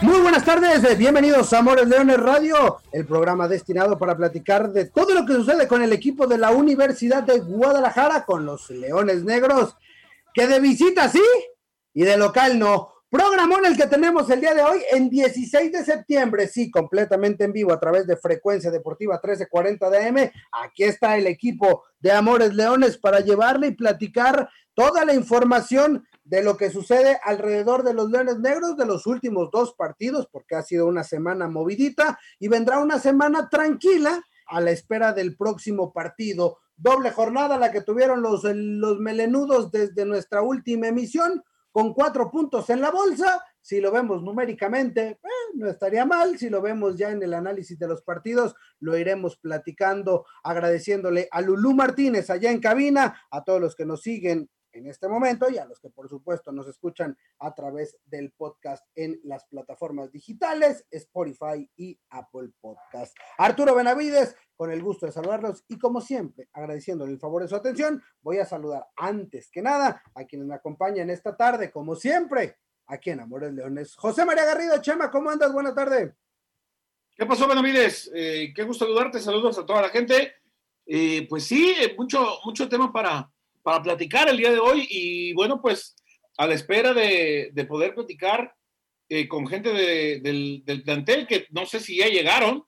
Muy buenas tardes, bienvenidos a Amores Leones Radio, el programa destinado para platicar de todo lo que sucede con el equipo de la Universidad de Guadalajara, con los Leones Negros, que de visita sí y de local no. Programón el que tenemos el día de hoy en 16 de septiembre, sí, completamente en vivo a través de Frecuencia Deportiva 1340 de AM. Aquí está el equipo de Amores Leones para llevarle y platicar toda la información de lo que sucede alrededor de los Leones Negros de los últimos dos partidos, porque ha sido una semana movidita y vendrá una semana tranquila a la espera del próximo partido. Doble jornada la que tuvieron los, los melenudos desde nuestra última emisión, con cuatro puntos en la bolsa. Si lo vemos numéricamente, eh, no estaría mal. Si lo vemos ya en el análisis de los partidos, lo iremos platicando, agradeciéndole a Lulú Martínez allá en cabina, a todos los que nos siguen en este momento y a los que por supuesto nos escuchan a través del podcast en las plataformas digitales, Spotify y Apple Podcast. Arturo Benavides, con el gusto de saludarlos y como siempre, agradeciéndole el favor de su atención, voy a saludar antes que nada a quienes me acompañan esta tarde, como siempre, aquí en Amores Leones. José María Garrido, Chema, ¿cómo andas? Buena tarde. ¿Qué pasó, Benavides? Eh, qué gusto saludarte, saludos a toda la gente. Eh, pues sí, mucho, mucho tema para, para platicar el día de hoy y bueno, pues a la espera de, poder platicar eh, con gente del, plantel que no sé si ya llegaron.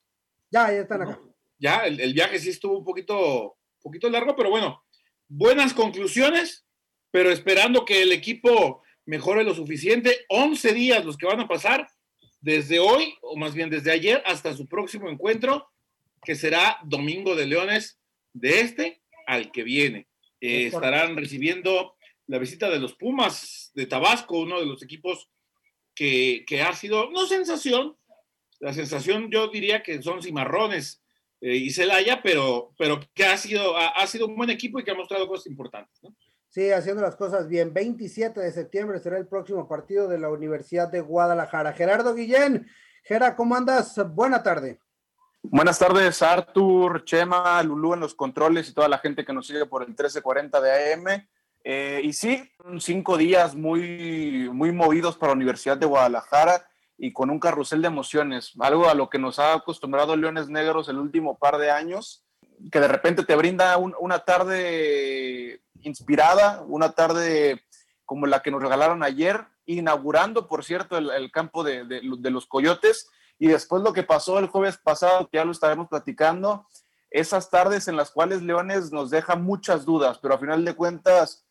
Ya, ya están acá. Ya, el, viaje sí estuvo un poquito, poquito largo, pero bueno, buenas conclusiones, pero esperando que el equipo mejore lo suficiente. 11 días los que van a pasar desde hoy, o más bien desde ayer, hasta su próximo encuentro, que será Domingo de Leones de este al que viene. Eh, estarán recibiendo la visita de los Pumas de Tabasco, uno de los equipos que, ha sido, no sensación, la sensación yo diría que son cimarrones eh, y Celaya, pero, pero que ha sido, ha, sido un buen equipo y que ha mostrado cosas importantes. Sí, haciendo las cosas bien. 27 de septiembre será el próximo partido de la Universidad de Guadalajara. Gerardo Guillén, Gera, ¿cómo andas? Buena tarde. Buenas tardes, Artur, Chema, Lulú en los controles y toda la gente que nos sigue por el 1340 de AM. Eh, y sí, cinco días muy, muy movidos para la Universidad de Guadalajara y con un carrusel de emociones, algo a lo que nos ha acostumbrado Leones Negros el último par de años, que de repente te brinda una tarde inspirada, una tarde como la que nos regalaron ayer, inaugurando, por cierto, el, campo de, de los Coyotes y después lo que pasó el jueves pasado, que ya lo estaremos platicando, esas tardes en las cuales Leones nos deja muchas dudas, pero a final de cuentas,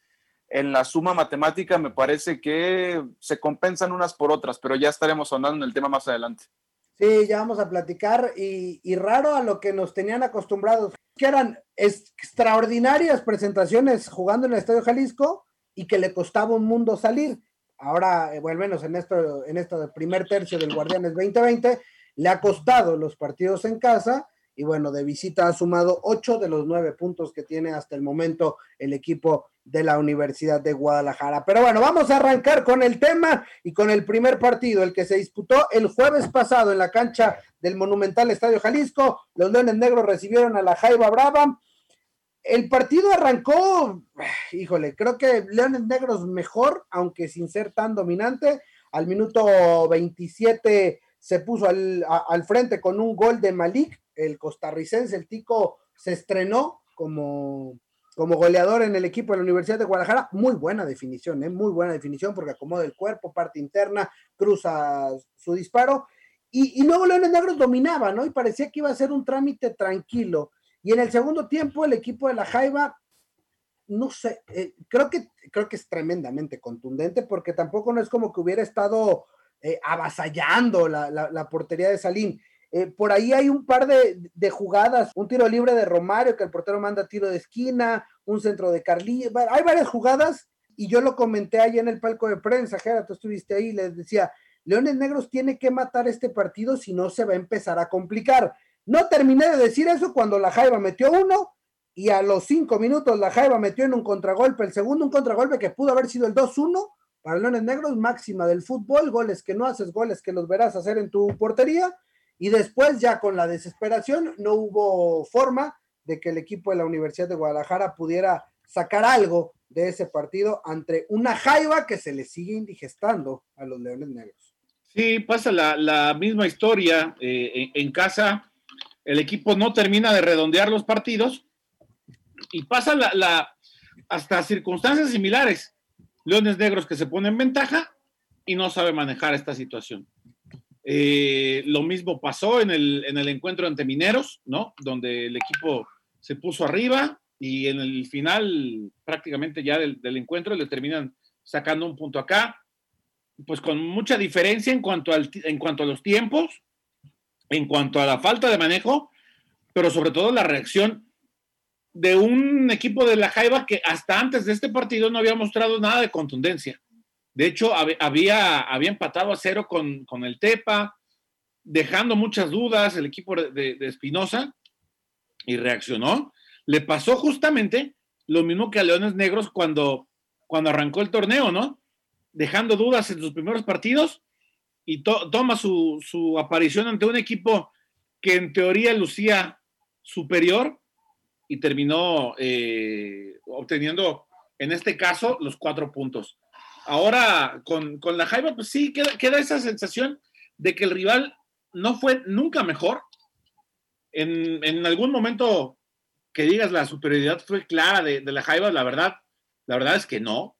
en la suma matemática me parece que se compensan unas por otras, pero ya estaremos hablando en el tema más adelante. Sí, ya vamos a platicar y, y raro a lo que nos tenían acostumbrados, que eran extraordinarias presentaciones jugando en el Estadio Jalisco y que le costaba un mundo salir ahora, eh, bueno, menos en esto, en este primer tercio del Guardianes 2020, le ha costado los partidos en casa y bueno, de visita ha sumado ocho de los nueve puntos que tiene hasta el momento el equipo de la Universidad de Guadalajara. Pero bueno, vamos a arrancar con el tema y con el primer partido, el que se disputó el jueves pasado en la cancha del Monumental Estadio Jalisco. Los Leones Negros recibieron a la Jaiba Brava el partido arrancó, híjole, creo que Leones Negros mejor, aunque sin ser tan dominante. Al minuto 27 se puso al, frente con un gol de Malik, el costarricense, el tico se estrenó como, como goleador en el equipo de la Universidad de Guadalajara. Muy buena definición, ¿eh? muy buena definición porque acomoda el cuerpo, parte interna, cruza su disparo. Y, y luego Leones Negros dominaba, ¿no? Y parecía que iba a ser un trámite tranquilo y en el segundo tiempo, el equipo de la Jaiba, no sé, eh, creo, que, creo que es tremendamente contundente porque tampoco no es como que hubiera estado eh, avasallando la, portería de Salín. Eh, por ahí hay un par de, jugadas, un tiro libre de Romario que el portero manda tiro de esquina, un centro de Carly, hay varias jugadas y yo lo comenté ahí en el palco de prensa, Jera, tú estuviste ahí, les decía, Leones Negros tiene que matar este partido si no se va a empezar a complicar No terminé de decir eso cuando la Jaiba metió uno y a los cinco minutos la Jaiba metió en un contragolpe, el segundo un contragolpe que pudo haber sido el 2-1 para Leones Negros, máxima del fútbol, goles que no haces, goles que los verás hacer en tu portería. Y después ya con la desesperación no hubo forma de que el equipo de la Universidad de Guadalajara pudiera sacar algo de ese partido ante una jaiba que se le sigue indigestando a los Leones Negros. Sí, pasa la, misma historia eh, en, casa. El equipo no termina de redondear los partidos y pasa la, hasta circunstancias similares. Leones Negros que se pone en ventaja y no sabe manejar esta situación. Eh, lo mismo pasó en el, en el encuentro ante Mineros, ¿no? Donde el equipo se puso arriba y en el final prácticamente ya del, encuentro le terminan sacando un punto acá, pues con mucha diferencia en cuanto a los tiempos, en cuanto a la falta de manejo, pero sobre todo la reacción de un equipo de la Jaiba que hasta antes de este partido no había mostrado nada de contundencia. De hecho, había, había empatado a cero con, el Tepa, dejando muchas dudas el equipo de Espinosa y reaccionó. Le pasó justamente lo mismo que a Leones Negros cuando, cuando arrancó el torneo, ¿no? Dejando dudas en sus primeros partidos y toma su, su aparición ante un equipo que en teoría lucía superior y terminó eh, obteniendo, en este caso, los cuatro puntos. Ahora, con, la Jaiba, pues sí, queda, esa sensación de que el rival no fue nunca mejor. En, algún momento que digas la superioridad fue clara de, la Jaiba, la verdad, la verdad es que no.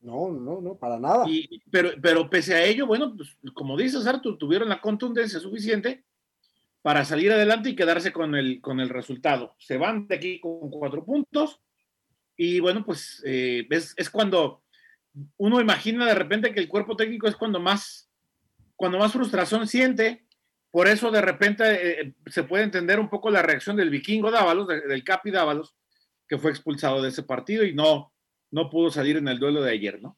No, no, no, para nada. pero, pero pese a ello, bueno, pues, como dices, Artur, tuvieron la contundencia suficiente para salir adelante y quedarse con el, con el resultado. Se van de aquí con cuatro puntos y bueno, pues eh, es, cuando uno imagina de repente que el cuerpo técnico es cuando más, cuando más frustración siente. Por eso de repente eh, se puede entender un poco la reacción del vikingo Dávalos, del Capi Dávalos, que fue expulsado de ese partido y no, no pudo salir en el duelo de ayer, ¿no?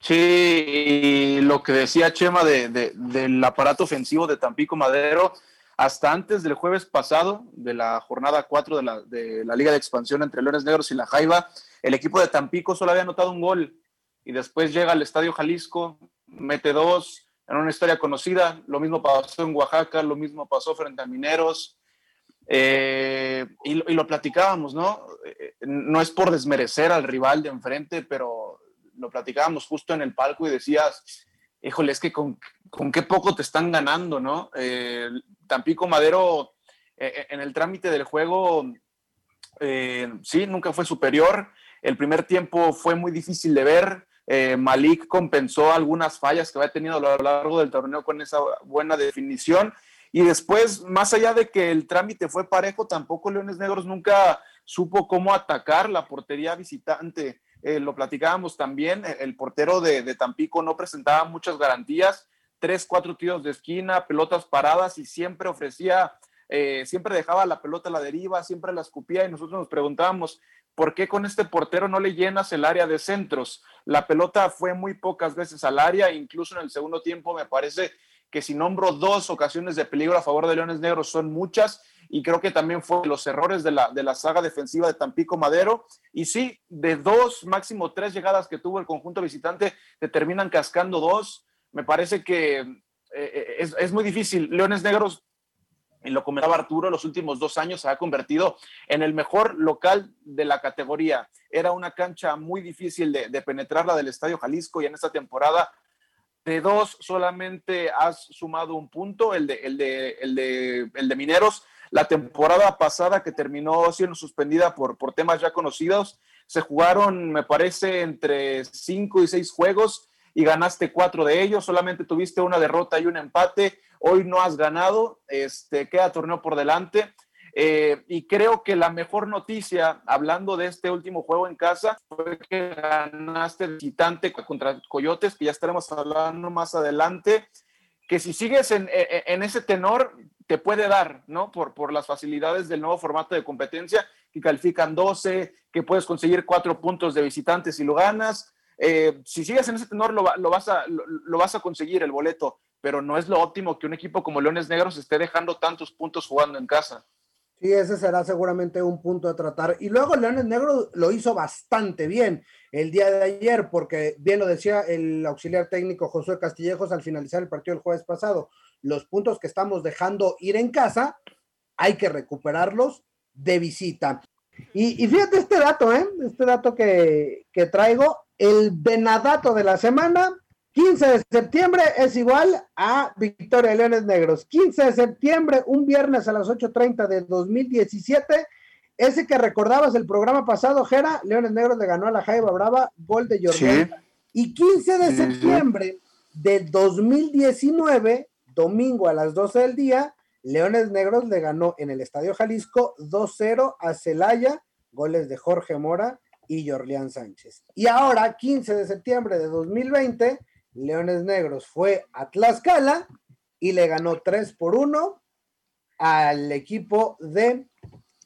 Sí, lo que decía Chema del aparato ofensivo de Tampico Madero, hasta antes del jueves pasado, de la jornada 4 de la, de la Liga de Expansión entre Leones Negros y La Jaiba, el equipo de Tampico solo había anotado un gol y después llega al Estadio Jalisco, mete dos, en una historia conocida, lo mismo pasó en Oaxaca, lo mismo pasó frente a Mineros, eh, y, lo platicábamos, ¿no? Eh, no es por desmerecer al rival de enfrente, pero lo platicábamos justo en el palco y decías, híjole, es que con, con qué poco te están ganando, ¿no? Eh, Tampico Madero eh, eh, en el trámite del juego, sí, nunca fue superior. El primer tiempo fue muy difícil de ver. Malik compensó algunas fallas que había tenido a lo largo del torneo con esa buena definición. Y después, más allá de que el trámite fue parejo, tampoco Leones Negros nunca supo cómo atacar la portería visitante. Eh, lo platicábamos también, eh, el portero de, Tampico no presentaba muchas garantías, tres, cuatro tiros de esquina, pelotas paradas y siempre ofrecía, eh, siempre dejaba la pelota a la deriva, siempre la escupía y nosotros nos preguntábamos, ¿por qué con este portero no le llenas el área de centros? La pelota fue muy pocas veces al área, incluso en el segundo tiempo me parece que si nombro dos ocasiones de peligro a favor de Leones Negros son muchas y creo que también fue los errores de la, de la saga defensiva de Tampico Madero. Y sí, de dos, máximo tres llegadas que tuvo el conjunto visitante, te terminan cascando dos. Me parece que eh, eh, es, es, muy difícil. Leones Negros, y lo comentaba Arturo, los últimos dos años se ha convertido en el mejor local de la categoría. Era una cancha muy difícil de, de penetrar la del Estadio Jalisco y en esta temporada de dos solamente has sumado un punto, el de, el de, el de, el de Mineros, la temporada pasada que terminó siendo suspendida por, por temas ya conocidos, se jugaron, me parece, entre cinco y seis juegos y ganaste cuatro de ellos, solamente tuviste una derrota y un empate, hoy no has ganado, este, queda torneo por delante. Eh, y creo que la mejor noticia, hablando de este último juego en casa, fue que ganaste visitante contra Coyotes, que ya estaremos hablando más adelante, que si sigues en, en ese tenor, te puede dar, ¿no? Por, por las facilidades del nuevo formato de competencia, que califican 12, que puedes conseguir cuatro puntos de visitantes y lo ganas. Eh, si sigues en ese tenor, lo, vas a, lo, vas a conseguir el boleto. pero no es lo óptimo que un equipo como Leones Negros esté dejando tantos puntos jugando en casa. Sí, ese será seguramente un punto a tratar. Y luego Leones Negros lo hizo bastante bien el día de ayer, porque bien lo decía el auxiliar técnico Josué Castillejos al finalizar el partido el jueves pasado, los puntos que estamos dejando ir en casa, hay que recuperarlos de visita. Y, fíjate este dato, ¿eh? Este dato que, que traigo, el venadato de la semana, 15 de septiembre es igual a Victoria Leones Negros. 15 de septiembre, un viernes a las 8.30 de 2017. Ese que recordabas el programa pasado, Jera, Leones Negros le ganó a la Jaiba Brava, gol de Jordan. Y 15 de septiembre de 2019, domingo a las 12 del día, Leones Negros le ganó en el Estadio Jalisco 2-0 a Celaya, goles de Jorge Mora y Jorlián Sánchez. Y ahora, 15 de septiembre de 2020, Leones Negros fue a Tlaxcala y le ganó 3 por 1 al equipo de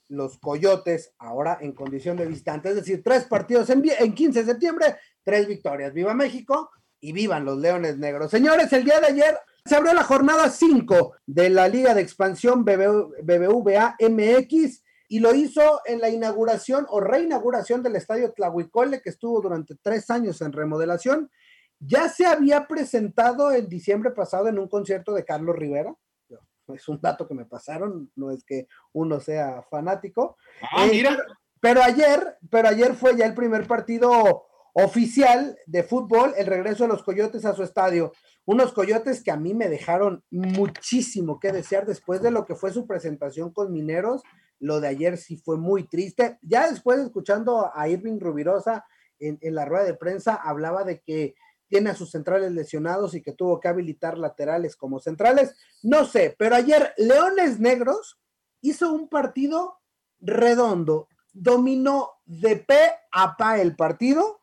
los Coyotes, ahora en condición de visitante. Es decir, tres partidos en, en 15 de septiembre, tres victorias. Viva México y vivan los Leones Negros. Señores, el día de ayer se abrió la jornada 5 de la Liga de Expansión BBVA MX y lo hizo en la inauguración o reinauguración del Estadio Tlahuicole, que estuvo durante tres años en remodelación ya se había presentado el diciembre pasado en un concierto de Carlos Rivera. Es un dato que me pasaron, no es que uno sea fanático. Ah, eh, mira. Pero ayer, pero ayer fue ya el primer partido oficial de fútbol, el regreso de los Coyotes a su estadio. Unos Coyotes que a mí me dejaron muchísimo que desear después de lo que fue su presentación con Mineros. Lo de ayer sí fue muy triste. Ya después, escuchando a Irving Rubirosa en la rueda de prensa, hablaba de que tiene a sus centrales lesionados y que tuvo que habilitar laterales como centrales. No sé, pero ayer Leones Negros hizo un partido redondo, dominó de pe a pa el partido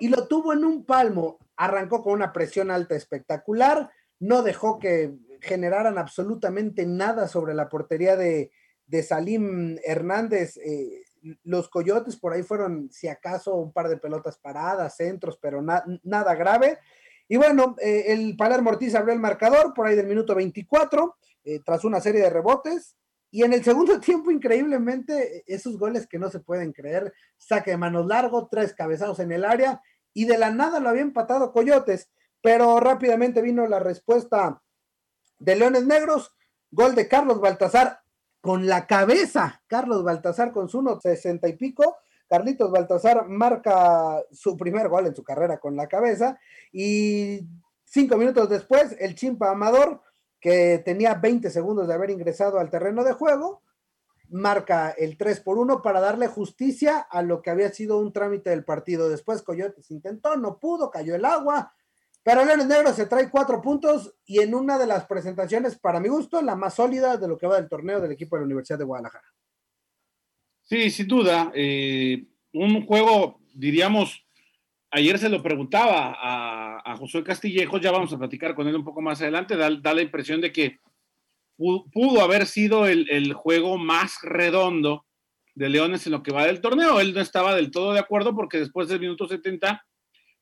y lo tuvo en un palmo. Arrancó con una presión alta espectacular, no dejó que generaran absolutamente nada sobre la portería de, de Salim Hernández. Eh, los Coyotes por ahí fueron, si acaso, un par de pelotas paradas, centros, pero nada grave. Y bueno, eh, el Palermo Ortiz abrió el marcador por ahí del minuto 24, eh, tras una serie de rebotes. Y en el segundo tiempo, increíblemente, esos goles que no se pueden creer, saque de manos largo, tres cabezados en el área, y de la nada lo había empatado Coyotes, pero rápidamente vino la respuesta de Leones Negros, gol de Carlos Baltasar con la cabeza. Carlos Baltasar con su 1.60 y pico. Carlitos Baltasar marca su primer gol en su carrera con la cabeza. Y cinco minutos después, el Chimpa Amador, que tenía 20 segundos de haber ingresado al terreno de juego, marca el 3 por 1 para darle justicia a lo que había sido un trámite del partido. Después Coyotes intentó, no pudo, cayó el agua, pero Leones Negros se trae cuatro puntos y en una de las presentaciones, para mi gusto, la más sólida de lo que va del torneo del equipo de la Universidad de Guadalajara. Sí, sin duda. Eh, un juego, diríamos, ayer se lo preguntaba a, Josué Castillejos, ya vamos a platicar con él un poco más adelante, da, la impresión de que pudo, haber sido el, el, juego más redondo de Leones en lo que va del torneo. Él no estaba del todo de acuerdo porque después del minuto 70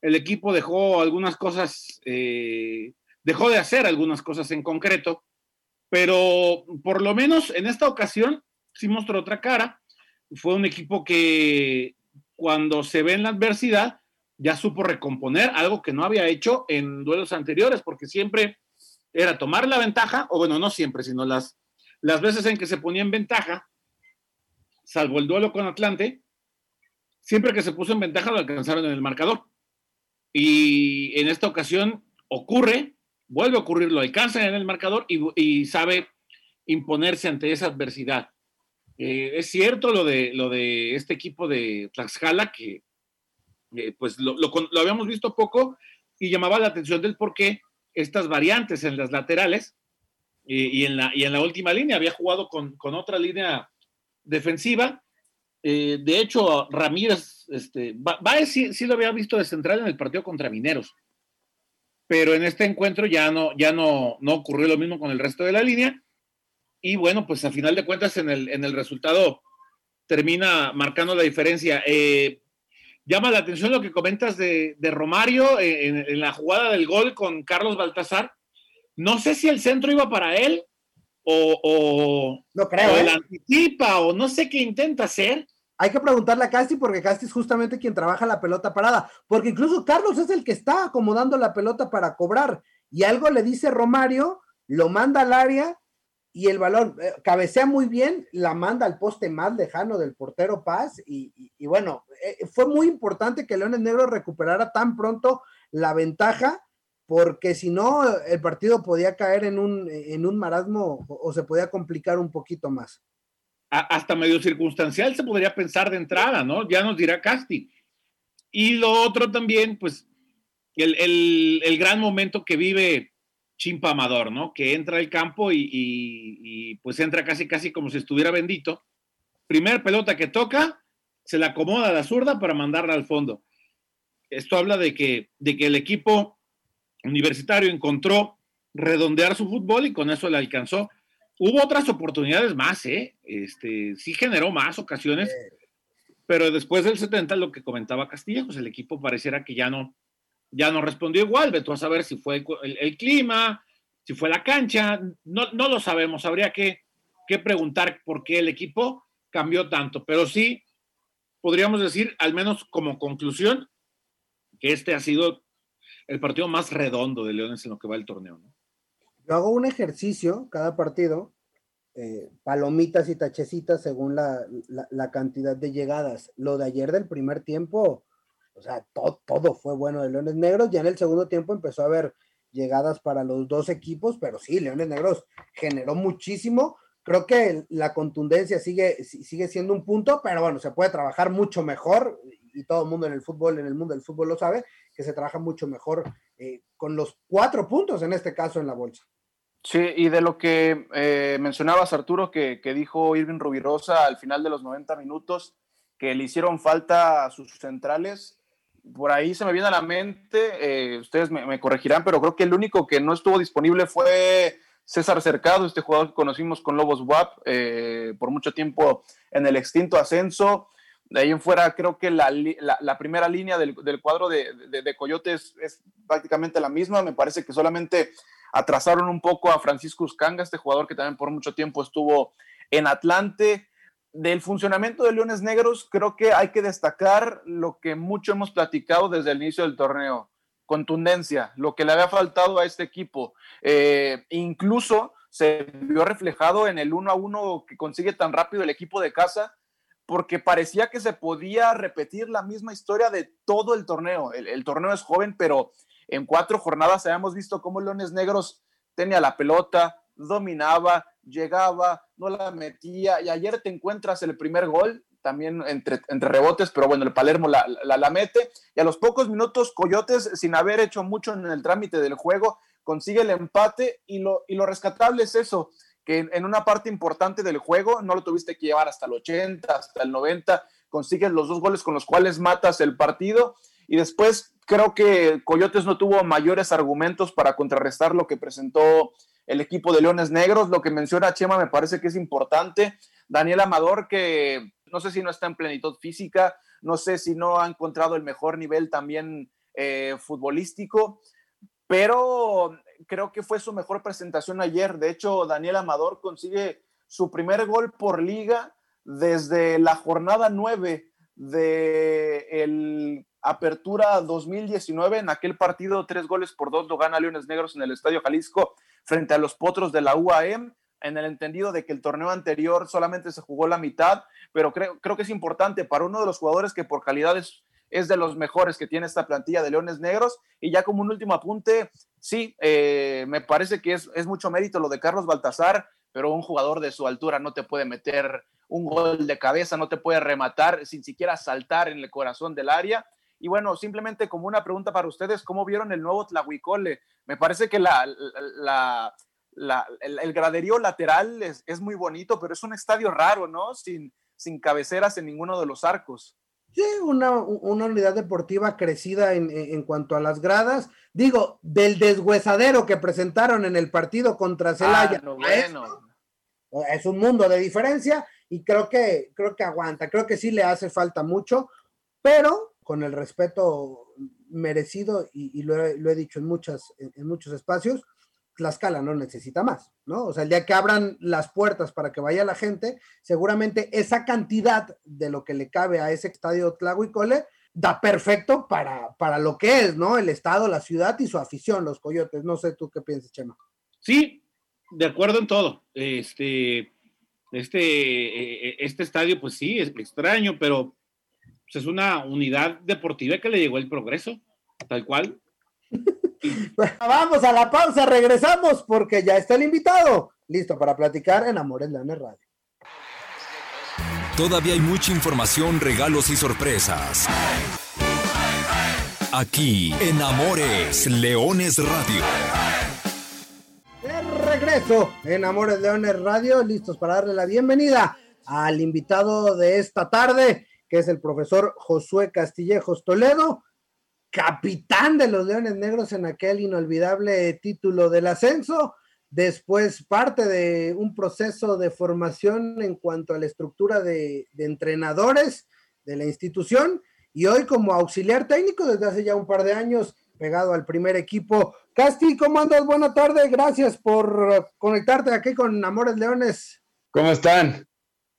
el equipo dejó algunas cosas, eh, dejó de hacer algunas cosas en concreto, pero por lo menos en esta ocasión sí mostró otra cara. Fue un equipo que cuando se ve en la adversidad ya supo recomponer algo que no había hecho en duelos anteriores, porque siempre era tomar la ventaja, o bueno, no siempre, sino las, las veces en que se ponía en ventaja, salvo el duelo con Atlante, siempre que se puso en ventaja lo alcanzaron en el marcador. Y en esta ocasión ocurre, vuelve a ocurrir, lo alcanza en el marcador y, sabe imponerse ante esa adversidad. Eh, es cierto lo de, lo de este equipo de Tlaxcala, que eh, pues lo, habíamos visto poco y llamaba la atención del por qué estas variantes en las laterales eh, y, en la, y en la última línea. Había jugado con, con otra línea defensiva eh, de hecho, Ramírez, este, Baez sí, lo había visto de central en el partido contra Mineros, pero en este encuentro ya no, ya no, no ocurrió lo mismo con el resto de la línea. Y bueno, pues a final de cuentas en el, en el resultado termina marcando la diferencia. Eh, llama la atención lo que comentas de, Romario en, en, la jugada del gol con Carlos Baltasar. no sé si el centro iba para él o, no creo, ¿eh? anticipa o no sé qué intenta hacer. Hay que preguntarle a Casti porque Casti es justamente quien trabaja la pelota parada, porque incluso Carlos es el que está acomodando la pelota para cobrar y algo le dice Romario, lo manda al área y el balón eh, cabecea muy bien, la manda al poste más lejano del portero Paz y, bueno, eh, fue muy importante que Leones Negros recuperara tan pronto la ventaja porque si no, el partido podía caer en un, en un marasmo o, se podía complicar un poquito más. hasta medio circunstancial se podría pensar de entrada, ¿no? Ya nos dirá Casti. Y lo otro también, pues, el, el, gran momento que vive Chimpa Amador, ¿no? Que entra al campo y, y, pues entra casi, casi como si estuviera bendito. Primer pelota que toca, se la acomoda a la zurda para mandarla al fondo. Esto habla de que, de que el equipo Universitario encontró redondear su fútbol y con eso le alcanzó. Hubo otras oportunidades más, ¿eh? Este, sí generó más ocasiones, pero después del 70, lo que comentaba Castilla, pues el equipo pareciera que ya no, ya no respondió igual. Vete a saber si fue el, clima, si fue la cancha, no, no lo sabemos. Habría que, que preguntar por qué el equipo cambió tanto, pero sí podríamos decir, al menos como conclusión, que este ha sido el partido más redondo de Leones en lo que va el torneo. ¿no? Yo hago un ejercicio cada partido, eh, palomitas y tachecitas según la, cantidad de llegadas. Lo de ayer del primer tiempo, o sea, todo fue bueno de Leones Negros. Ya en el segundo tiempo empezó a haber llegadas para los dos equipos, pero sí, Leones Negros generó muchísimo. Creo que la contundencia sigue, sigue siendo un punto, pero bueno, se puede trabajar mucho mejor y todo el mundo en el fútbol, en el mundo del fútbol lo sabe, que se trabaja mucho mejor eh, con los cuatro puntos, en este caso, en la bolsa. Sí, y de lo que eh, mencionabas, Arturo, que, dijo Irving Rubirosa al final de los 90 minutos, que le hicieron falta a sus centrales, por ahí se me viene a la mente, eh, ustedes me, corregirán, pero creo que el único que no estuvo disponible fue César Cercado, este jugador que conocimos con Lobos WAP por mucho tiempo en el extinto ascenso. De ahí en fuera, creo que la, primera línea del, cuadro de, de, Coyotes es prácticamente la misma. Me parece que solamente atrasaron un poco a Francisco Uscanga, este jugador que también por mucho tiempo estuvo en Atlante. Del funcionamiento de Leones Negros, creo que hay que destacar lo que mucho hemos platicado desde el inicio del torneo. Contundencia, lo que le había faltado a este equipo. Eh, incluso se vio reflejado en el uno a uno que consigue tan rápido el equipo de casa porque parecía que se podía repetir la misma historia de todo el torneo. El, torneo es joven, pero en cuatro jornadas habíamos visto cómo Leones Negros tenía la pelota, dominaba, llegaba, no la metía, y ayer te encuentras el primer gol, también entre, entre rebotes, pero bueno, el Palermo la, la, mete, y a los pocos minutos Coyotes, sin haber hecho mucho en el trámite del juego, consigue el empate, y lo, y lo rescatable es eso, que en una parte importante del juego no lo tuviste que llevar hasta el 80, hasta el 90, consigues los dos goles con los cuales matas el partido y después creo que Coyotes no tuvo mayores argumentos para contrarrestar lo que presentó el equipo de Leones Negros. Lo que menciona Chema me parece que es importante. Daniel Amador, que no sé si no está en plenitud física, no sé si no ha encontrado el mejor nivel también eh, futbolístico, pero creo que fue su mejor presentación ayer. De hecho, Daniel Amador consigue su primer gol por liga desde la jornada 9 de el Apertura 2019. En aquel partido, tres goles por dos lo gana Leones Negros en el Estadio Jalisco frente a los Potros de la UAM, en el entendido de que el torneo anterior solamente se jugó la mitad, pero creo, creo que es importante para uno de los jugadores que por calidad es es de los mejores que tiene esta plantilla de Leones Negros. Y ya como un último apunte, sí, eh, me parece que es, mucho mérito lo de Carlos Baltazar, pero un jugador de su altura no te puede meter un gol de cabeza, no te puede rematar sin siquiera saltar en el corazón del área. Y bueno, simplemente como una pregunta para ustedes, ¿cómo vieron el nuevo Tlahuicole? Me parece que el, graderío lateral es, es, muy bonito, pero es un estadio raro, ¿no? Sin, sin cabeceras en ninguno de los arcos. Sí, una, unidad deportiva crecida en, cuanto a las gradas. Digo, del deshuesadero que presentaron en el partido contra Celaya. Ah, es un mundo de diferencia y creo que, creo que aguanta. Creo que sí le hace falta mucho, pero con el respeto merecido, y, lo, he, dicho en, muchas, en, muchos espacios, Tlaxcala no necesita más, ¿no? O sea, el día que abran las puertas para que vaya la gente, seguramente esa cantidad de lo que le cabe a ese estadio Tlahuicole da perfecto para, para lo que es, ¿no? El estado, la ciudad y su afición, los coyotes. No sé tú qué piensas, Chema. Sí, de acuerdo en todo. Este, este, e, e, este estadio, pues sí, es extraño, pero pues, es una unidad deportiva que le llegó el progreso, tal cual. vamos a la pausa, regresamos porque ya está el invitado, listo para platicar en Amores Leones Radio. Todavía hay mucha información, regalos y sorpresas. Aquí en Amores Leones Radio. De regreso en Amores Leones Radio, listos para darle la bienvenida al invitado de esta tarde, que es el profesor Josué Castillejos Toledo, capitán de los Leones Negros en aquel inolvidable título del ascenso después parte de un proceso de formación en cuanto a la estructura de, entrenadores de la institución y hoy como auxiliar técnico desde hace ya un par de años pegado al primer equipo. Casti, ¿cómo andas? Buena tarde, gracias por conectarte aquí con Amores Leones. ¿Cómo están?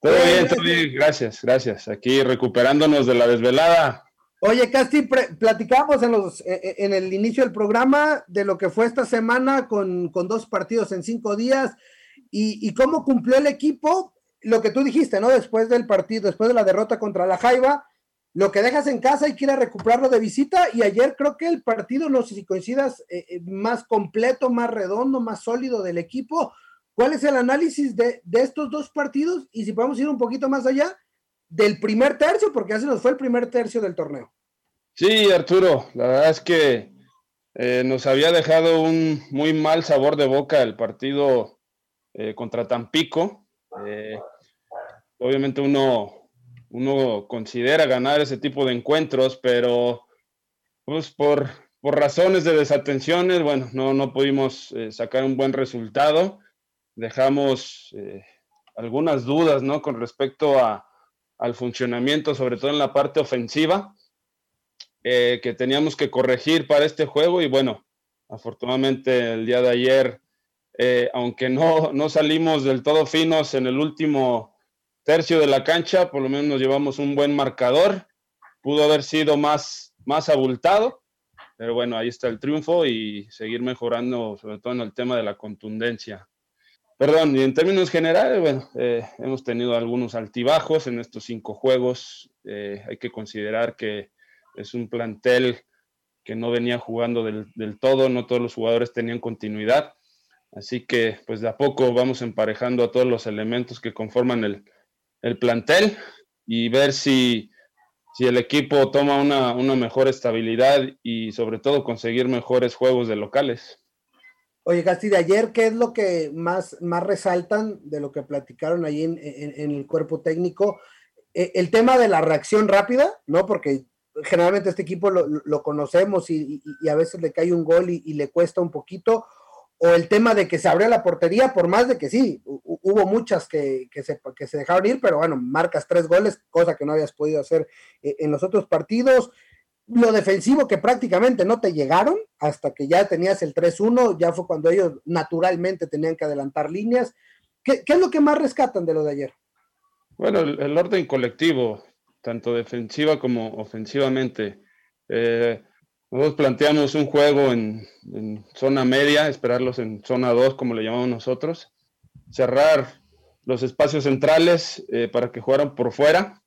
Todo bien, todo bien, gracias, gracias. Aquí recuperándonos de la desvelada. Oye, Casti, platicamos en, los, e, e, en el inicio del programa de lo que fue esta semana con, dos partidos en cinco días y, cómo cumplió el equipo lo que tú dijiste, ¿no? Después del partido, después de la derrota contra la Jaiba, lo que dejas en casa y quieres recuperarlo de visita. Y ayer creo que el partido, no sé si coincidas, eh, eh, más completo, más redondo, más sólido del equipo. ¿Cuál es el análisis de, de estos dos partidos? Y si podemos ir un poquito más allá, del primer tercio, porque así nos fue el primer tercio del torneo. Sí, Arturo, la verdad es que eh, nos había dejado un muy mal sabor de boca el partido eh, contra Tampico. Eh, obviamente uno, uno considera ganar ese tipo de encuentros, pero pues por, por razones de desatenciones, bueno, no, no pudimos sacar un buen resultado. Dejamos algunas dudas, ¿no? Con respecto a, al funcionamiento, sobre todo en la parte ofensiva, eh, que teníamos que corregir para este juego y bueno, afortunadamente el día de ayer, eh, aunque no, no salimos del todo finos en el último tercio de la cancha, por lo menos nos llevamos un buen marcador, pudo haber sido más, más abultado, pero bueno, ahí está el triunfo y seguir mejorando, sobre todo en el tema de la contundencia. Perdón, y en términos generales, bueno, eh, hemos tenido algunos altibajos en estos cinco juegos. Eh, hay que considerar que es un plantel que no venía jugando del, todo, no todos los jugadores tenían continuidad. Así que, pues de a poco vamos emparejando a todos los elementos que conforman el, plantel y ver si, si el equipo toma una, una mejor estabilidad y sobre todo conseguir mejores juegos de locales. Oye, Casti, de ayer, ¿qué es lo que más, más resaltan de lo que platicaron ahí en, el cuerpo técnico? Eh, el tema de la reacción rápida, ¿no? Porque generalmente este equipo lo, conocemos y, a veces le cae un gol y, le cuesta un poquito. O el tema de que se abrió la portería, por más de que sí, hubo muchas que, se, que se dejaron ir, pero bueno, marcas tres goles, cosa que no habías podido hacer eh, en los otros partidos lo defensivo que prácticamente no te llegaron hasta que ya tenías el 3-1, ya fue cuando ellos naturalmente tenían que adelantar líneas. ¿Qué, es lo que más rescatan de lo de ayer? Bueno, el, orden colectivo, tanto defensiva como ofensivamente. Eh, nosotros planteamos un juego en, zona media, esperarlos en zona 2, como le llamamos nosotros, cerrar los espacios centrales eh, para que jugaran por fuera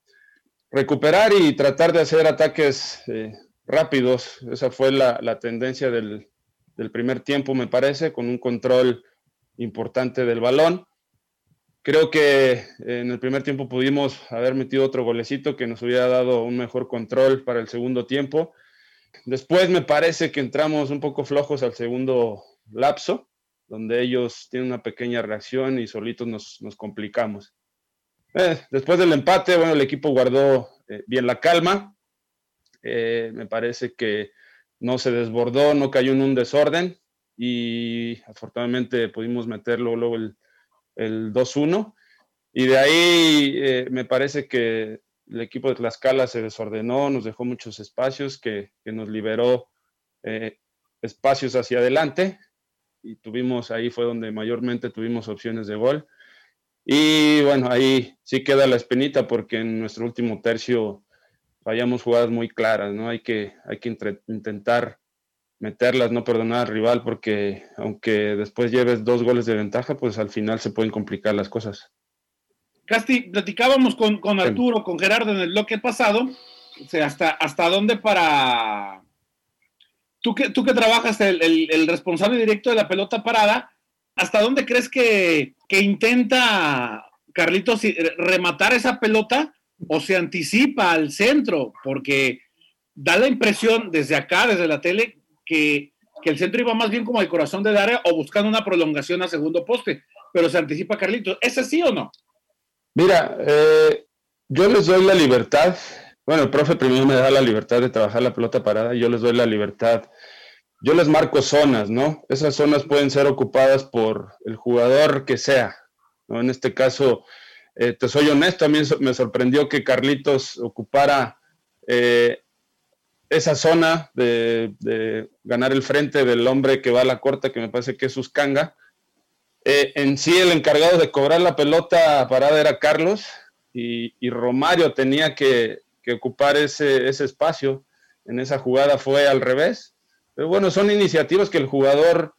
recuperar y tratar de hacer ataques eh, rápidos. Esa fue la, tendencia del, primer tiempo, me parece, con un control importante del balón. Creo que en el primer tiempo pudimos haber metido otro golecito que nos hubiera dado un mejor control para el segundo tiempo. Después me parece que entramos un poco flojos al segundo lapso, donde ellos tienen una pequeña reacción y solitos nos complicamos. Eh, después del empate, bueno, el equipo guardó eh, bien la calma. Eh, me parece que no se desbordó, no cayó en un desorden y afortunadamente pudimos meterlo luego el, el 2-1. Y de ahí me parece que el equipo de Tlaxcala se desordenó, nos dejó muchos espacios que, que nos liberó espacios hacia adelante y tuvimos, ahí fue donde mayormente tuvimos opciones de gol. Y bueno, ahí sí queda la espinita porque en nuestro último tercio fallamos jugadas muy claras, ¿no? Hay que, hay que intentar meterlas, no perdonar al rival, porque aunque después lleves dos goles de ventaja, pues al final se pueden complicar las cosas. Casti, platicábamos con, con Arturo, con Gerardo en el bloque pasado, o sea, hasta, hasta dónde para... Tú que, tú que trabajas el, el, responsable directo de la pelota parada, ¿hasta dónde crees que, intenta Carlitos rematar esa pelota o se anticipa al centro? Porque da la impresión desde acá, desde la tele, que, el centro iba más bien como al corazón del área o buscando una prolongación a segundo poste, pero se anticipa Carlitos. ¿Es así o no? Mira, eh, yo les doy la libertad. Bueno, el profe primero me da la libertad de trabajar la pelota parada yo les doy la libertad. Yo les marco zonas, ¿no? Esas zonas pueden ser ocupadas por el jugador que sea. ¿no? En este caso, eh, te soy honesto, a mí me sorprendió que Carlitos ocupara eh, esa zona de, ganar el frente del hombre que va a la corta, que me parece que es Uscanga. Eh, en sí, el encargado de cobrar la pelota parada era Carlos y, Romario tenía que, ocupar ese, espacio. En esa jugada fue al revés. Pero bueno, son iniciativas que el jugador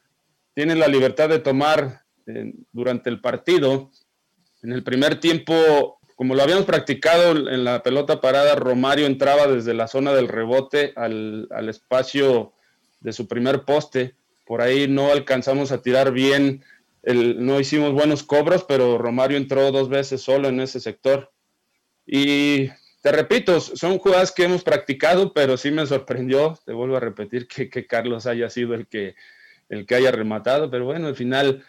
tiene la libertad de tomar eh, durante el partido. En el primer tiempo como lo habíamos practicado en la pelota parada, Romario entraba desde la zona del rebote al, espacio de su primer poste. Por ahí no alcanzamos a tirar bien, no hicimos buenos cobros, pero Romario entró dos veces solo en ese sector. Y te repito, son jugadas que hemos practicado, pero sí me sorprendió, te vuelvo a repetir, que, Carlos haya sido el que, el que haya rematado, pero bueno, al final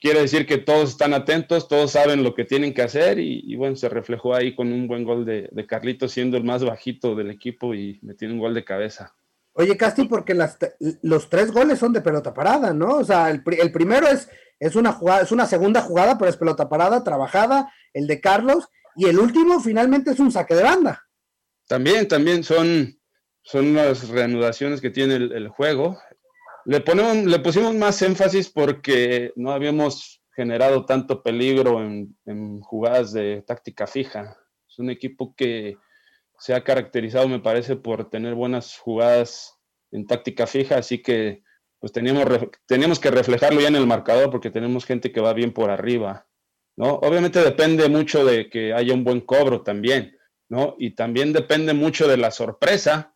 quiere decir que todos están atentos, todos saben lo que tienen que hacer y, bueno, se reflejó ahí con un buen gol de, de Carlitos siendo el más bajito del equipo y metiendo un gol de cabeza. Oye, Casti, porque las, los tres goles son de pelota parada, ¿no? O sea, el, el, primero es, es, una jugada, es una segunda jugada, pero es pelota parada, trabajada, el de Carlos, y el último finalmente es un saque de banda. También, también son, son las reanudaciones que tiene el, juego. Le, ponemos, le pusimos más énfasis porque no habíamos generado tanto peligro en, jugadas de táctica fija. Es un equipo que se ha caracterizado, me parece, por tener buenas jugadas en táctica fija, así que pues teníamos, teníamos que reflejarlo ya en el marcador porque tenemos gente que va bien por arriba, ¿no? Obviamente depende mucho de que haya un buen cobro también, ¿no? Y también depende mucho de la sorpresa,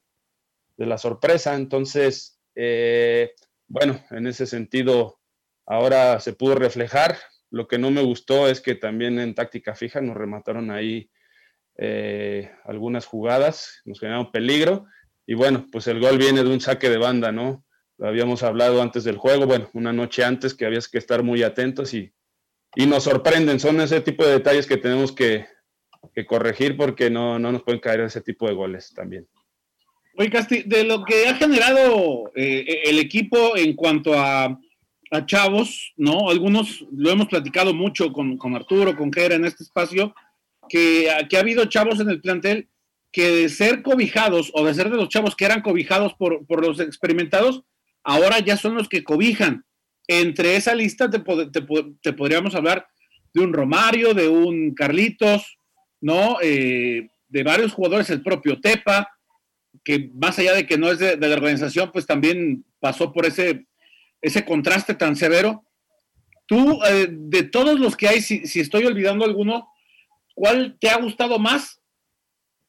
de la sorpresa, entonces eh, bueno, en ese sentido, ahora se pudo reflejar. Lo que no me gustó es que también en táctica fija nos remataron ahí eh, algunas jugadas, nos generaron peligro. Y bueno, pues el gol viene de un saque de banda, ¿no? Lo habíamos hablado antes del juego, bueno, una noche antes que habías que estar muy atentos y, y nos sorprenden. Son ese tipo de detalles que tenemos que, que corregir porque no, no nos pueden caer ese tipo de goles también. Oye, Casti, de lo que ha generado eh, el equipo en cuanto a, chavos, ¿no? Algunos lo hemos platicado mucho con, Arturo, con Jera en este espacio, que, que, ha habido chavos en el plantel que de ser cobijados o de ser de los chavos que eran cobijados por, los experimentados, ahora ya son los que cobijan. Entre esa lista te, te, podríamos hablar de un Romario, de un Carlitos, ¿no? Eh, de varios jugadores, el propio Tepa, que más allá de que no es de, la organización, pues también pasó por ese, ese contraste tan severo. Tú, eh, de todos los que hay, si, estoy olvidando alguno, ¿cuál te ha gustado más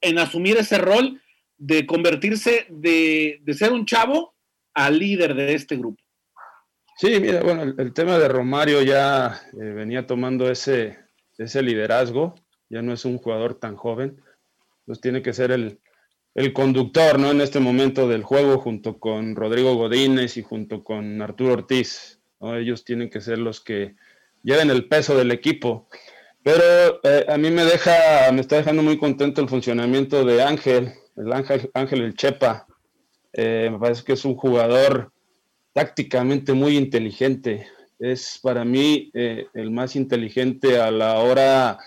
en asumir ese rol de convertirse de, ser un chavo a líder de este grupo? Sí, mira, bueno, el, tema de Romario ya eh, venía tomando ese, ese liderazgo, ya no es un jugador tan joven, pues tiene que ser el, el conductor, ¿no? En este momento del juego, junto con Rodrigo Godínez y junto con Arturo Ortiz, ¿no? Ellos tienen que ser los que lleven el peso del equipo. Pero eh, a mí me deja, me está dejando muy contento el funcionamiento de Ángel, el Ángel, Ángel el Chepa. Eh, me parece que es un jugador tácticamente muy inteligente. Es para mí eh, el más inteligente a la hora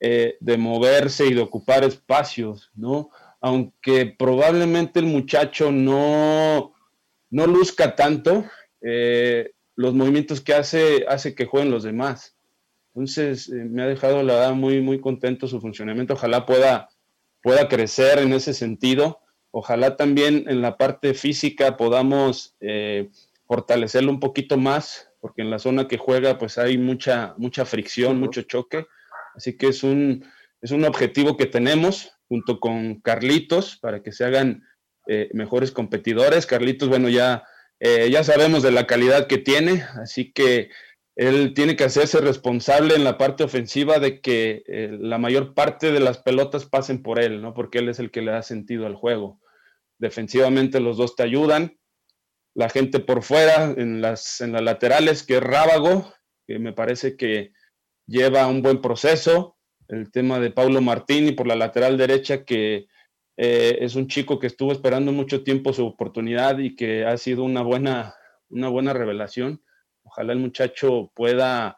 de moverse y de ocupar espacios, ¿no? aunque probablemente el muchacho no, no luzca tanto, eh, los movimientos que hace, hace que jueguen los demás. Entonces, eh, me ha dejado, la verdad, muy, muy contento su funcionamiento. Ojalá pueda, pueda crecer en ese sentido. Ojalá también en la parte física podamos eh, fortalecerlo un poquito más, porque en la zona que juega, pues hay mucha, mucha fricción, mucho choque. Así que es un, es un objetivo que tenemos junto con Carlitos para que se hagan eh, mejores competidores. Carlitos, bueno, ya, eh, ya sabemos de la calidad que tiene, así que él tiene que hacerse responsable en la parte ofensiva de que eh, la mayor parte de las pelotas pasen por él, ¿no? Porque él es el que le da sentido al juego. Defensivamente los dos te ayudan. La gente por fuera, en las, en las laterales, que es Rábago, que me parece que lleva un buen proceso. El tema de Paulo Martini por la lateral derecha, que eh, es un chico que estuvo esperando mucho tiempo su oportunidad y que ha sido una buena, una buena revelación. Ojalá el muchacho pueda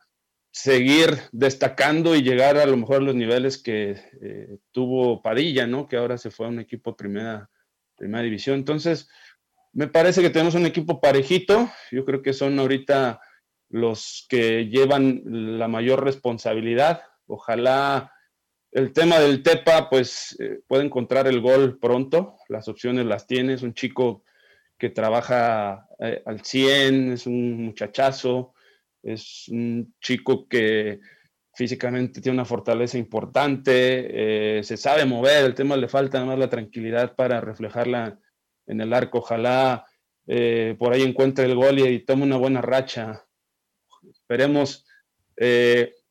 seguir destacando y llegar a lo mejor a los niveles que eh, tuvo Padilla, ¿no? Que ahora se fue a un equipo de primera, primera división. Entonces, me parece que tenemos un equipo parejito. Yo creo que son ahorita los que llevan la mayor responsabilidad. Ojalá el tema del Tepa, pues eh, encontrar el gol pronto, las opciones las tiene, es un chico que trabaja eh, al 100, es un muchachazo, es un chico que físicamente tiene una fortaleza importante, eh, se sabe mover, el tema le falta nada más la tranquilidad para reflejarla en el arco, ojalá por ahí encuentre el gol y, tome una buena racha. Esperemos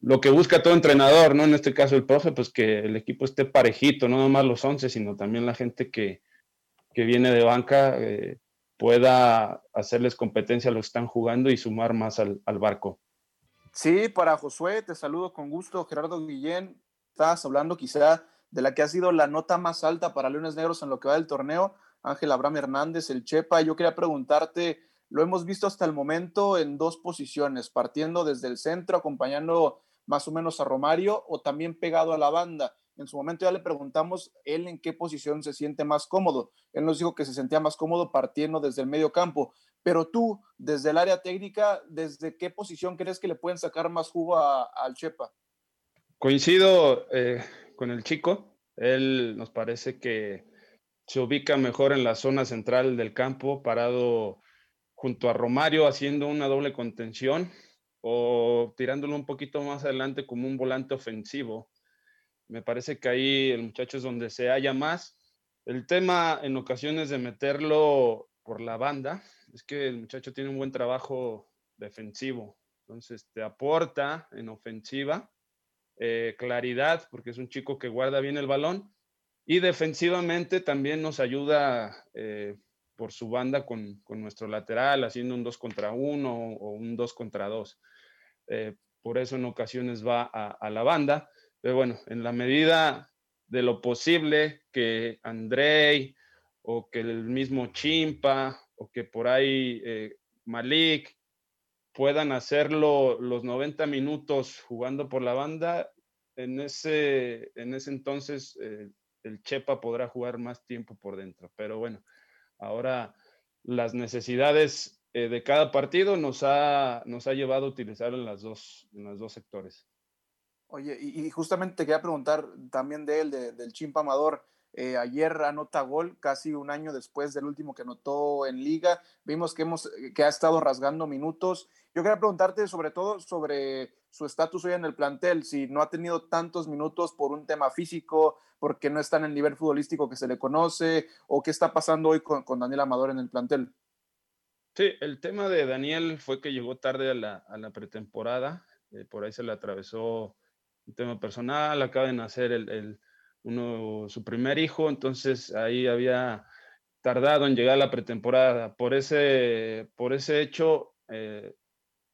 lo que busca todo entrenador, ¿no? En este caso el profe, pues que el equipo esté parejito, no nomás los 11, sino también la gente que, viene de banca eh, pueda hacerles competencia a los que están jugando y sumar más al, barco. Sí, para Josué, te saludo con gusto, Gerardo Guillén. Estás hablando quizá de la que ha sido la nota más alta para Leones Negros en lo que va del torneo, Ángel Abraham Hernández, el Chepa. Yo quería preguntarte, lo hemos visto hasta el momento en dos posiciones, partiendo desde el centro, acompañando más o menos a Romario o también pegado a la banda. En su momento ya le preguntamos él en qué posición se siente más cómodo. Él nos dijo que se sentía más cómodo partiendo desde el medio campo. Pero tú, desde el área técnica, ¿desde qué posición crees que le pueden sacar más jugo al Chepa? Coincido eh, con el chico. Él nos parece que se ubica mejor en la zona central del campo, parado junto a Romario, haciendo una doble contención o tirándolo un poquito más adelante como un volante ofensivo. Me parece que ahí el muchacho es donde se halla más. El tema en ocasiones de meterlo por la banda es que el muchacho tiene un buen trabajo defensivo. Entonces te aporta en ofensiva eh, claridad porque es un chico que guarda bien el balón y defensivamente también nos ayuda eh, por su banda con, con, nuestro lateral haciendo un 2 contra 1 o un 2 contra 2. Eh, por eso en ocasiones va a, la banda. Pero bueno, en la medida de lo posible que Andrei o que el mismo Chimpa o que por ahí eh, Malik puedan hacerlo los 90 minutos jugando por la banda, en ese, en ese entonces el Chepa podrá jugar más tiempo por dentro. Pero bueno, ahora las necesidades eh, de cada partido nos ha, nos ha llevado a utilizar en, las dos, en los dos sectores. Oye, y, justamente te quería preguntar también de él, del Chimpa Amador. Eh, ayer anota gol, casi un año después del último que anotó en liga. Vimos que, hemos, que ha estado rasgando minutos. Yo quería preguntarte sobre todo sobre su estatus hoy en el plantel, si no ha tenido tantos minutos por un tema físico, porque no está en el nivel futbolístico que se le conoce, o qué está pasando hoy con, con Daniel Amador en el plantel. Sí, el tema de Daniel fue que llegó tarde a la, pretemporada, eh, por ahí se le atravesó un tema personal, acaba de nacer el, uno, su primer hijo, entonces ahí había tardado en llegar a la pretemporada. Por ese, por ese hecho, eh,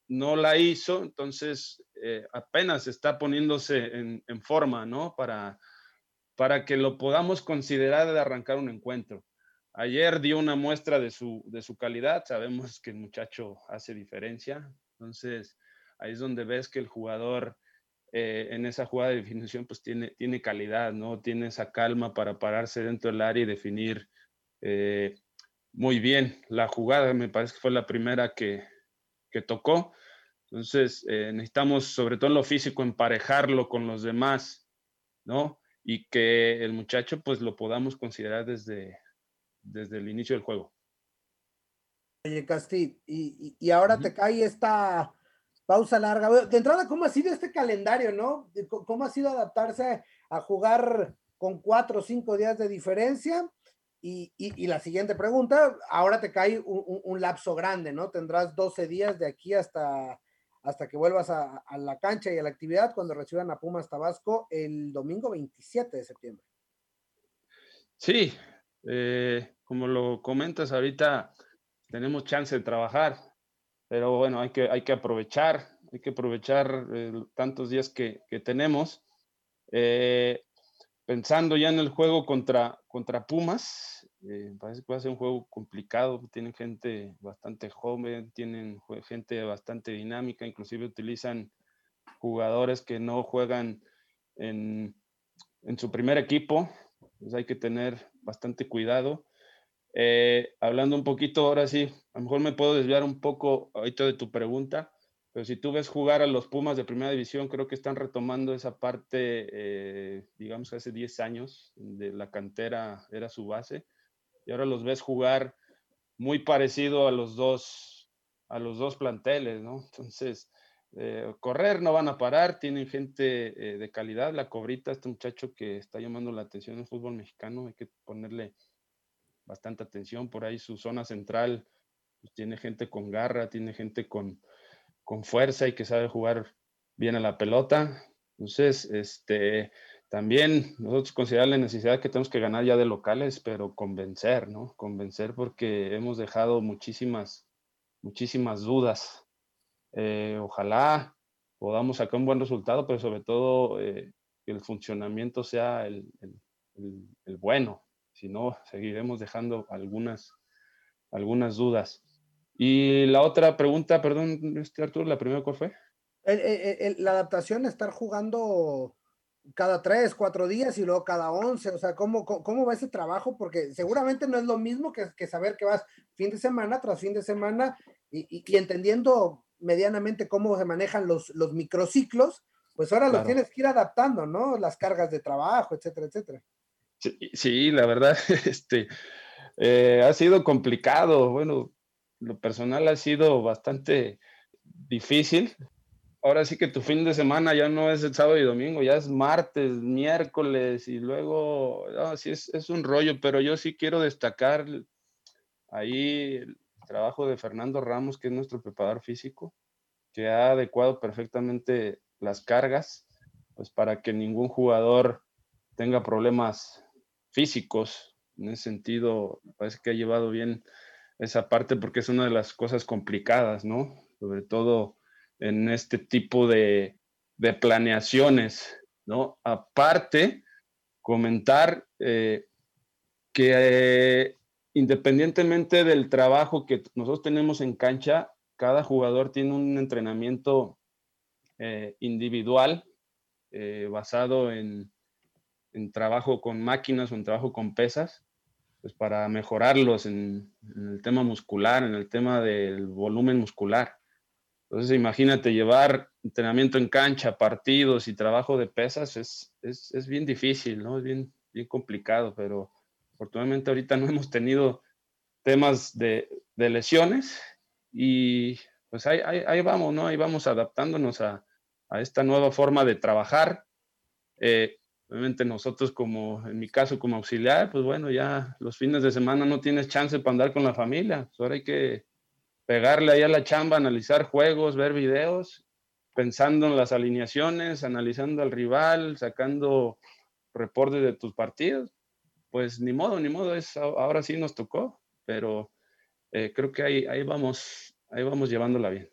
no la hizo, entonces eh, apenas está poniéndose en, en, forma, ¿no? Para, para que lo podamos considerar de arrancar un encuentro. Ayer dio una muestra de su, de su calidad, sabemos que el muchacho hace diferencia, entonces ahí es donde ves que el jugador eh, en esa jugada de definición pues tiene, tiene calidad, ¿no? Tiene esa calma para pararse dentro del área y definir eh, muy bien la jugada, me parece que fue la primera que, que tocó. Entonces, eh, necesitamos, sobre todo en lo físico, emparejarlo con los demás, ¿no? Y que el muchacho, pues, lo podamos considerar desde, desde el inicio del juego. Oye, Casti, y, y, ahora te cae esta pausa larga. De entrada, ¿cómo ha sido este calendario, no? ¿Cómo ha sido adaptarse a jugar con cuatro o cinco días de diferencia? Y, la siguiente pregunta, ahora te cae un, lapso grande, ¿no? Tendrás 12 días de aquí hasta, hasta que vuelvas a, a, la cancha y a la actividad cuando reciban a Pumas Tabasco el domingo 27 de septiembre. Sí, eh, como lo comentas ahorita, tenemos chance de trabajar, pero bueno, hay que, hay que aprovechar, hay que aprovechar eh, tantos días que, que tenemos. Eh, pensando ya en el juego contra, contra Pumas, eh, parece que va a ser un juego complicado, tienen gente bastante joven, tienen gente bastante dinámica, inclusive utilizan jugadores que no juegan en, en su primer equipo, pues hay que tener bastante cuidado. Eh, hablando un poquito, ahora sí, a lo mejor me puedo desviar un poco ahorita de tu pregunta, pero si tú ves jugar a los Pumas de primera división, creo que están retomando esa parte, eh, digamos, hace 10 años, de la cantera era su base, y ahora los ves jugar muy parecido a los dos, a los dos planteles, ¿no? Entonces, eh, correr no van a parar, tienen gente de calidad, la cobrita, este muchacho que está llamando la atención en fútbol mexicano, hay que ponerle bastante atención. Por ahí su zona central pues, tiene gente con garra, tiene gente con, con fuerza y que sabe jugar bien a la pelota. Entonces, este, también nosotros consideramos la necesidad que tenemos que ganar ya de locales, pero convencer, ¿no? Convencer porque hemos dejado muchísimas, muchísimas dudas. Eh, ojalá podamos sacar un buen resultado, pero sobre todo eh, que el funcionamiento sea el, el, el bueno, si no, seguiremos dejando algunas, algunas dudas. Y la otra pregunta, perdón, este Arturo, la primera, ¿cuál fue? la adaptación, estar jugando cada tres, cuatro días y luego cada once, o sea, ¿cómo, cómo va ese trabajo? Porque seguramente no es lo mismo que, que saber que vas fin de semana tras fin de semana y, y, entendiendo medianamente cómo se manejan los, los microciclos, pues ahora los tienes que ir adaptando, ¿no? Las cargas de trabajo, etcétera, etcétera. Sí, la verdad, este, eh, ha sido complicado. Bueno, lo personal ha sido bastante difícil. Ahora sí que tu fin de semana ya no es el sábado y domingo, ya es martes, miércoles y luego, no, sí es, es un rollo, pero yo sí quiero destacar ahí el trabajo de Fernando Ramos, que es nuestro preparador físico, que ha adecuado perfectamente las cargas, pues para que ningún jugador tenga problemas físicos. En ese sentido, parece que ha llevado bien esa parte porque es una de las cosas complicadas, ¿no? Sobre todo en este tipo de, de planeaciones, ¿no? Aparte, comentar eh, que eh, independientemente del trabajo que nosotros tenemos en cancha, cada jugador tiene un entrenamiento eh, individual basado en, en trabajo con máquinas o en trabajo con pesas, pues para mejorarlos en, el tema muscular, en el tema del volumen muscular. Entonces, imagínate llevar entrenamiento en cancha, partidos y trabajo de pesas, es, es, es bien difícil, ¿no? Es bien, bien complicado, pero afortunadamente ahorita no hemos tenido temas de, de lesiones y pues ahí, ahí, vamos, ¿no? Ahí vamos adaptándonos a, a esta nueva forma de trabajar. Eh, Obviamente nosotros como, en mi caso como auxiliar, pues bueno, ya los fines de semana no tienes chance para andar con la familia. Pues ahora hay que pegarle ahí a la chamba, analizar juegos, ver videos, pensando en las alineaciones, analizando al rival, sacando reportes de tus partidos. Pues ni modo, ni modo, es, ahora sí nos tocó, pero eh, creo que ahí, ahí, vamos, ahí vamos llevándola bien.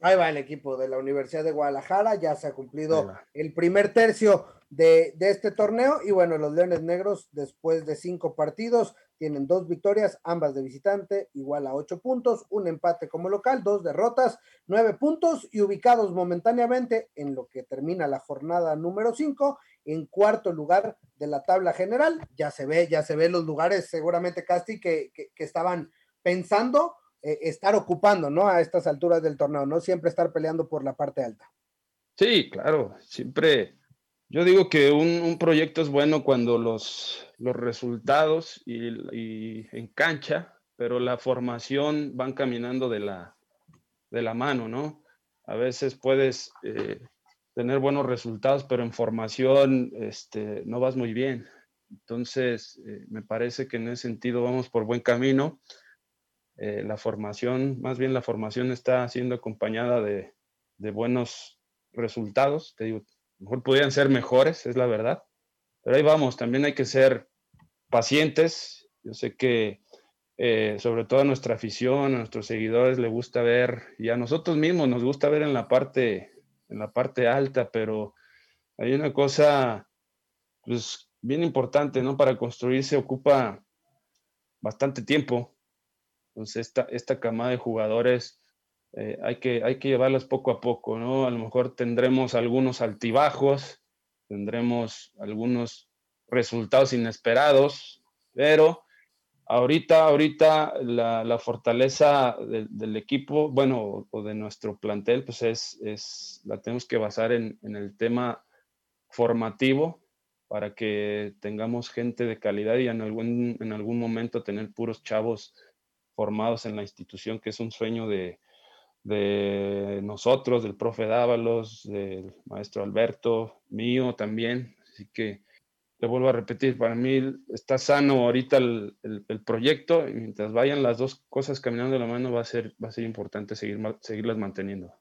Ahí va el equipo de la Universidad de Guadalajara, ya se ha cumplido el primer tercio de, este torneo y bueno, los Leones Negros después de cinco partidos tienen dos victorias, ambas de visitante, igual a ocho puntos, un empate como local, dos derrotas, nueve puntos y ubicados momentáneamente en lo que termina la jornada número cinco, en cuarto lugar de la tabla general. Ya se ve, ya se ve los lugares seguramente Casti que, que estaban pensando eh, estar ocupando, ¿no? A estas alturas del torneo, no siempre estar peleando por la parte alta. Sí, claro, siempre. Yo digo que un, proyecto es bueno cuando los, los resultados y, en cancha, pero la formación van caminando de la, de la mano, ¿no? A veces puedes eh, tener buenos resultados, pero en formación este, no vas muy bien. Entonces, eh, me parece que en ese sentido vamos por buen camino. Eh, la formación, más bien la formación está siendo acompañada de, buenos resultados. Te digo, mejor podrían ser mejores, es la verdad. Pero ahí vamos, también hay que ser pacientes. Yo sé que eh, sobre todo a nuestra afición, a nuestros seguidores le gusta ver, y a nosotros mismos nos gusta ver en la parte, en la parte alta, pero hay una cosa, pues, bien importante, ¿no? Para construirse ocupa bastante tiempo. Entonces, esta, esta camada de jugadores eh, hay, que, hay que llevarlas poco a poco, ¿no? A lo mejor tendremos algunos altibajos, tendremos algunos resultados inesperados, pero ahorita, ahorita la, fortaleza del equipo, bueno, o de nuestro plantel, pues es, es la tenemos que basar en, en el tema formativo, para que tengamos gente de calidad y en algún, en algún momento tener puros chavos formados en la institución, que es un sueño de, nosotros, del profe Dávalos, del maestro Alberto, mío también. Así que le vuelvo a repetir, para mí está sano ahorita el, proyecto y mientras vayan las dos cosas caminando de la mano va a ser, va a ser importante seguir, seguirlas manteniendo.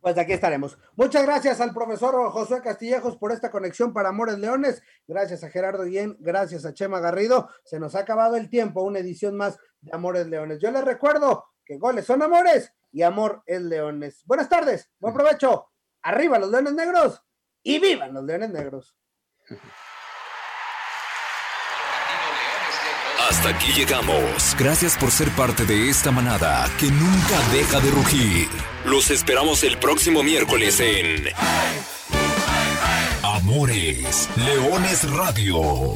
Pues aquí estaremos. Muchas gracias al profesor Josué Castillejos por esta conexión para Amores Leones. Gracias a Gerardo Guillén, gracias a Chema Garrido. Se nos ha acabado el tiempo, una edición más de Amores Leones. Yo les recuerdo que goles son amores y amor es leones. Buenas tardes, buen provecho. Arriba los leones negros y vivan los leones negros. Hasta aquí llegamos. Gracias por ser parte de esta manada que nunca deja de rugir. Los esperamos el próximo miércoles en Amores Leones Radio.